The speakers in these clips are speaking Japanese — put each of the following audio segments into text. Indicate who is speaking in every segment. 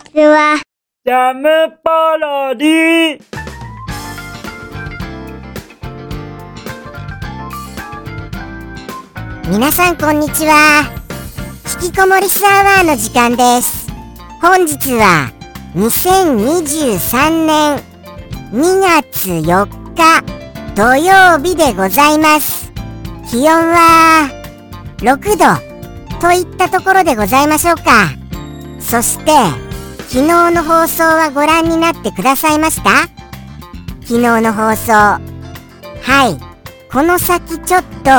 Speaker 1: ちは。
Speaker 2: ジャムパロディ
Speaker 3: 皆さんこんにちは。引きこもりスアワーの時間です。本日は2023年2月4日土曜日でございます。気温は6度といったところでございましょうか。そして昨日の放送はご覧になってくださいました？昨日の放送。はい。この先ちょっと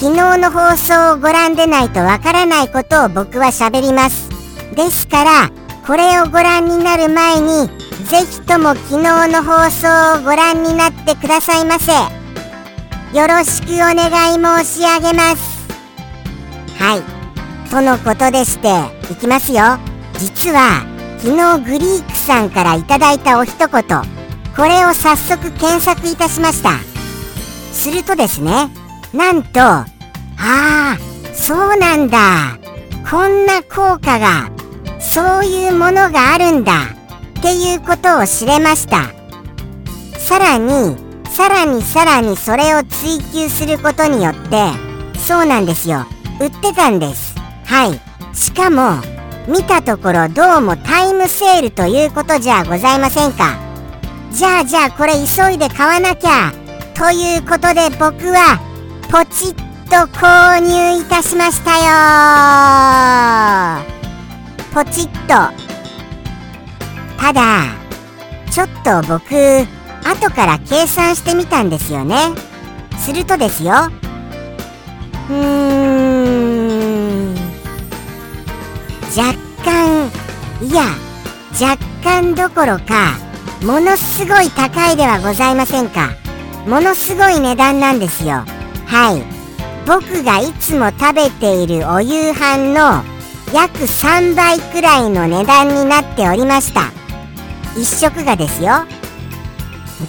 Speaker 3: 昨日の放送をご覧でないとわからないことを僕は喋ります。ですからこれをご覧になる前にぜひとも昨日の放送をご覧になってくださいませ。よろしくお願い申し上げます。はい。とのことでしていきますよ。実は昨日グリークさんからいただいたお一言。これを早速検索いたしました。するとですねなんとああそうなんだ。こんな効果がそういうものがあるんだ。っていうことを知れました。さらにさらにさらにそれを追求することによってそうなんですよ。売ってたんです。はい。しかも見たところどうもタイムセールということじゃございませんか。じゃあじゃあこれ急いで買わなきゃ。ということで僕はポチッと購入いたしましたよ。ポチッと。ただちょっと僕後から計算してみたんですよね。するとですよ。うーん。若干いや若干どころかものすごい高いではございませんか。ものすごい値段なんですよ。はい。僕がいつも食べているお夕飯の約3倍くらいの値段になっておりました。1食がですよ。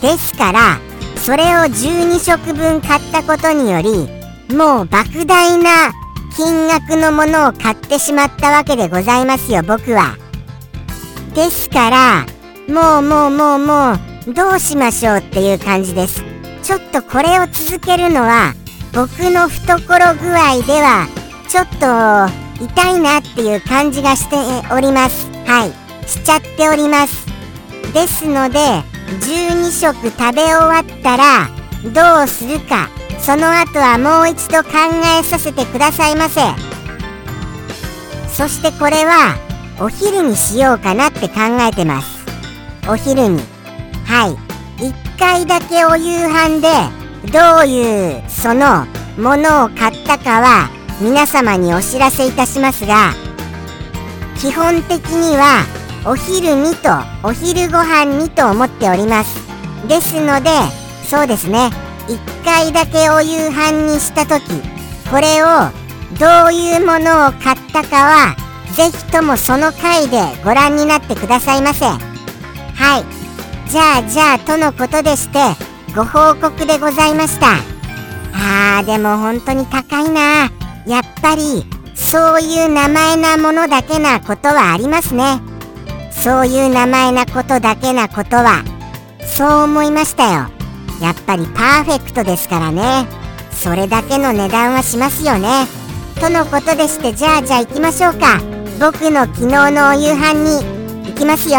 Speaker 3: ですからそれを12食分買ったことによりもう莫大な金額のものを買ってしまったわけでございますよ僕は。ですからもうもうもうもうどうしましょうっていう感じです。ちょっとこれを続けるのは僕の懐具合ではちょっと痛いなっていう感じがしております。はい。しちゃっております。ですので12食食べ終わったらどうするか。その後はもう一度考えさせてくださいませ。そしてこれはお昼にしようかなって考えてます。お昼に。はい。1回だけお夕飯でどういうそのものを買ったかは皆様にお知らせいたしますが基本的にはお昼にとお昼ご飯にと思っております。ですのでそうですね。1回だけお夕飯にした時これをどういうものを買ったかはぜひともその回でご覧になってくださいませ。はい。じゃあじゃあとのことでしてご報告でございました。あーでも本当に高いな。やっぱりそういう名前なものだけなことはありますね。そういう名前なことだけなことはそう思いましたよ。やっぱりパーフェクトですからね。それだけの値段はしますよね。とのことでしてじゃあじゃあ行きましょうか。僕の昨日のお夕飯に。行きますよ。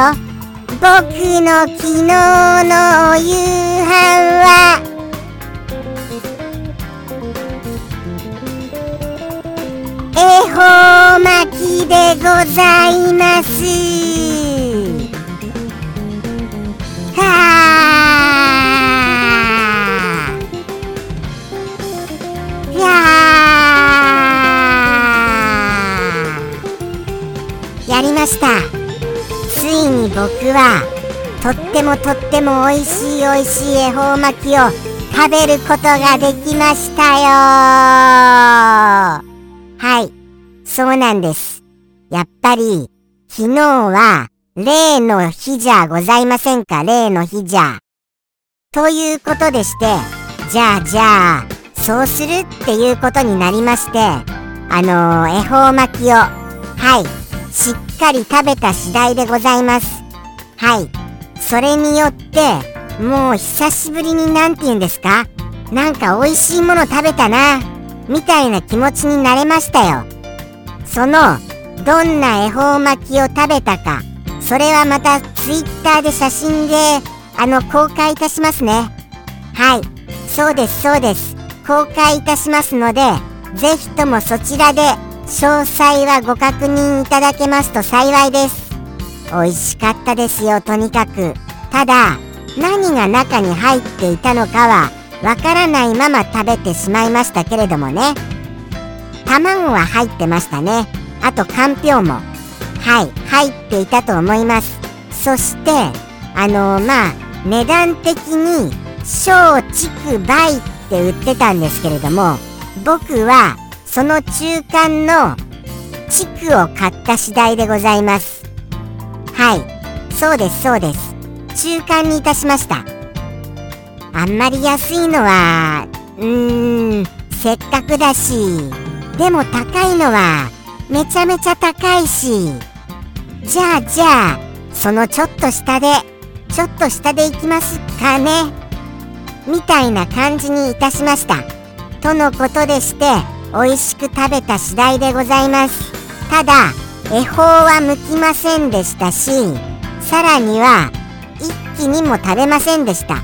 Speaker 3: 僕の昨日のお夕飯は。恵方巻はとってもとっても美味しい美味しい恵方巻きを食べることができましたよ。はい。そうなんです。やっぱり昨日は例の日じゃございませんか？例の日じゃ。ということでしてじゃあじゃあそうするっていうことになりましてあの恵方巻きをはい。しっかり食べた次第でございます。はい。それによってもう久しぶりに何て言うんですか？なんか美味しいもの食べたなみたいな気持ちになれましたよ。そのどんな恵方巻きを食べたかそれはまた Twitter で写真であの公開いたしますね。はい。そうですそうです。公開いたしますのでぜひともそちらで詳細はご確認いただけますと幸いです。美味しかったですよとにかく。ただ何が中に入っていたのかはわからないまま食べてしまいましたけれどもね。卵は入ってましたね。あとかんぴょうも。はい入っていたと思います。そしてあのー、まあ値段的に小畜梅って売ってたんですけれども僕はその中間の地区を買った次第でございます。はい。そうですそうです。中間にいたしました。あんまり安いのはうーんせっかくだしでも高いのはめちゃめちゃ高いしじゃあじゃあそのちょっと下でちょっと下で行きますかね。みたいな感じにいたしました。とのことでして美味しく食べた次第でございます。ただ恵方は向きませんでしたしさらには一気にも食べませんでした。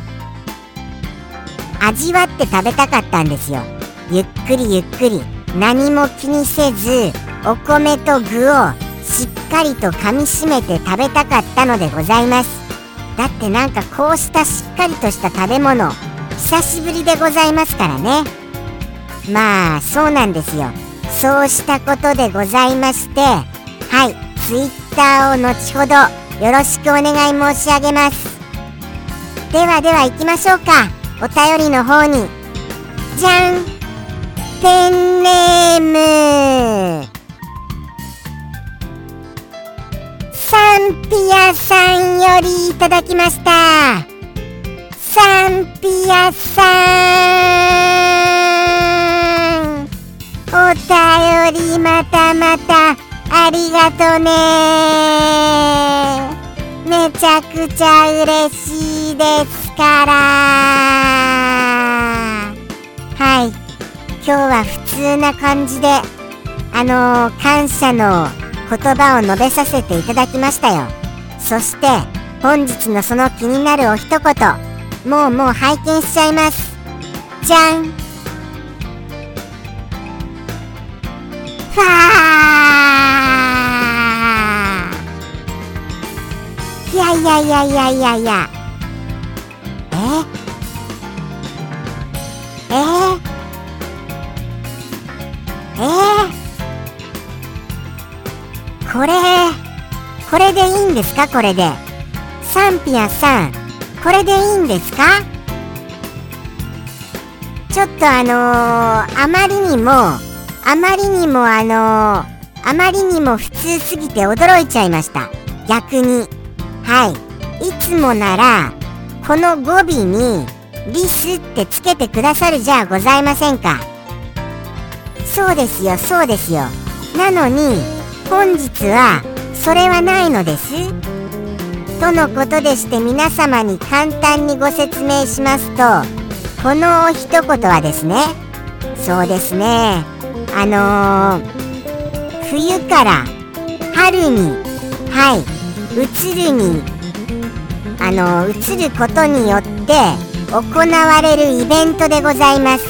Speaker 3: 味わって食べたかったんですよ。ゆっくりゆっくり。何も気にせずお米と具をしっかりと噛みしめて食べたかったのでございます。だってなんかこうしたしっかりとした食べ物久しぶりでございますからね。まあそうなんですよ。そうしたことでございましてはい。Twitter を後ほどよろしくお願い申し上げます。ではでは行きましょうか。お便りの方に。じゃん。ペンネーム。サンピアさんよりいただきました。サンピアさん。お便りまたまたありがとね。めちゃくちゃ嬉しいですから。はい。今日は普通な感じであのー、感謝の言葉を述べさせていただきましたよ。そして本日のその気になるお一言もうもう拝見しちゃいます。じゃん。ファー。いやいやいやいやいや。ええ？え？え？これこれでいいんですか？これで。サンピアさんこれでいいんですか？ちょっとあのー、あまりにもあまりにもあのー、あまりにも普通すぎて驚いちゃいました。逆に。はい。いつもならこの語尾にリスってつけてくださるじゃございませんか。そうですよそうですよ。なのに本日はそれはないのです。とのことでして皆様に簡単にご説明しますとこの一言はですねそうですね。あのー、冬から春にはい。移るにあのー、移ることによって行われるイベントでございます。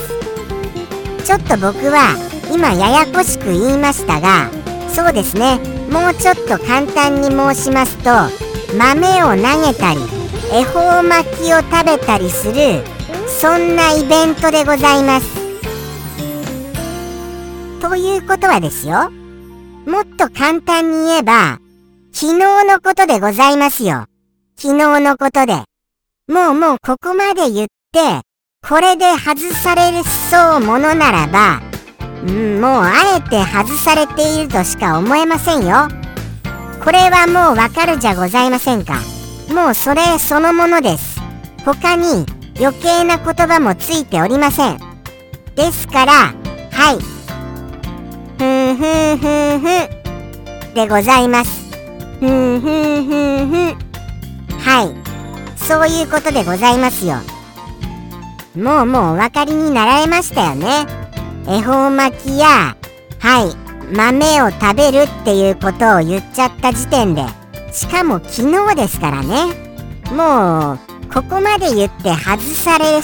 Speaker 3: ちょっと僕は今ややこしく言いましたがそうですね。もうちょっと簡単に申しますと豆を投げたり恵方巻きを食べたりするそんなイベントでございます。ということはですよ。もっと簡単に言えば昨日のことでございますよ。昨日のことで。もうもうここまで言ってこれで外されるそうものならば、うん、もうあえて外されているとしか思えませんよ。これはもうわかるじゃございませんか。もうそれそのものです。他に余計な言葉もついておりません。ですからはい。ふんふんふんふん。でございます。ふんふんふんふん。はい。そういうことでございますよ。もうもうお分かりになられましたよね。恵方巻きや、はい、豆を食べるっていうことを言っちゃった時点で、しかも昨日ですからね。もう、ここまで言って外され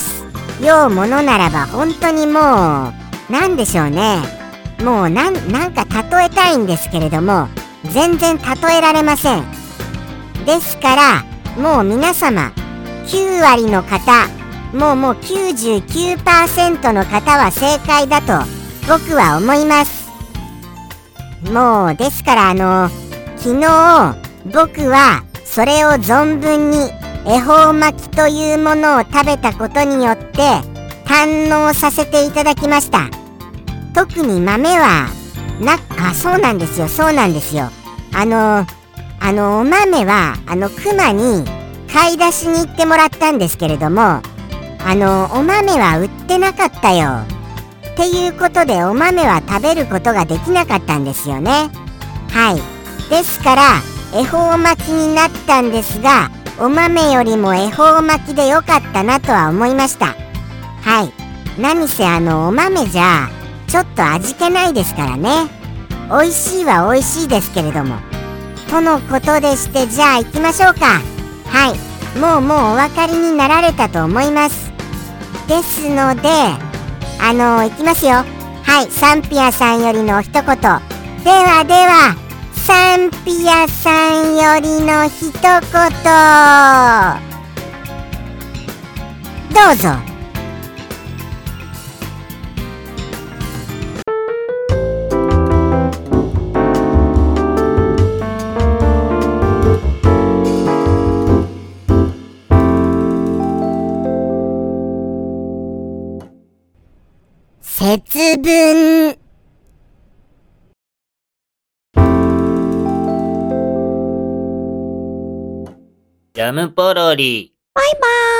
Speaker 3: ようものならば本当にもう、なんでしょうね。もうなん、なんか例えたいんですけれども、全然例えられません。ですから、もう皆様、9割の方、もうもう99%の方は正解だと僕は思います。もうですからあの昨日僕はそれを存分に恵方巻きというものを食べたことによって堪能させていただきました。特に豆はなあそうなんですよ。そうなんですよ。あのあのお豆はあの熊に買い出しに行ってもらったんですけれどもあのお豆は売ってなかったよ。っていうことでお豆は食べることができなかったんですよね。はい。ですから恵方巻きになったんですがお豆よりも恵方巻きでよかったなとは思いました。はい。何せあのお豆じゃちょっと味気ないですからね。美味しいは美味しいですけれども。とのことでしてじゃあ行きましょうか。はい。もうもうお分かりになられたと思います。ですのであのいきますよ。はい。サンピアさんよりの一言。ではではサンピアさんよりの一言。どうぞ。節分
Speaker 2: ジャムポロリ。
Speaker 3: バイバーイ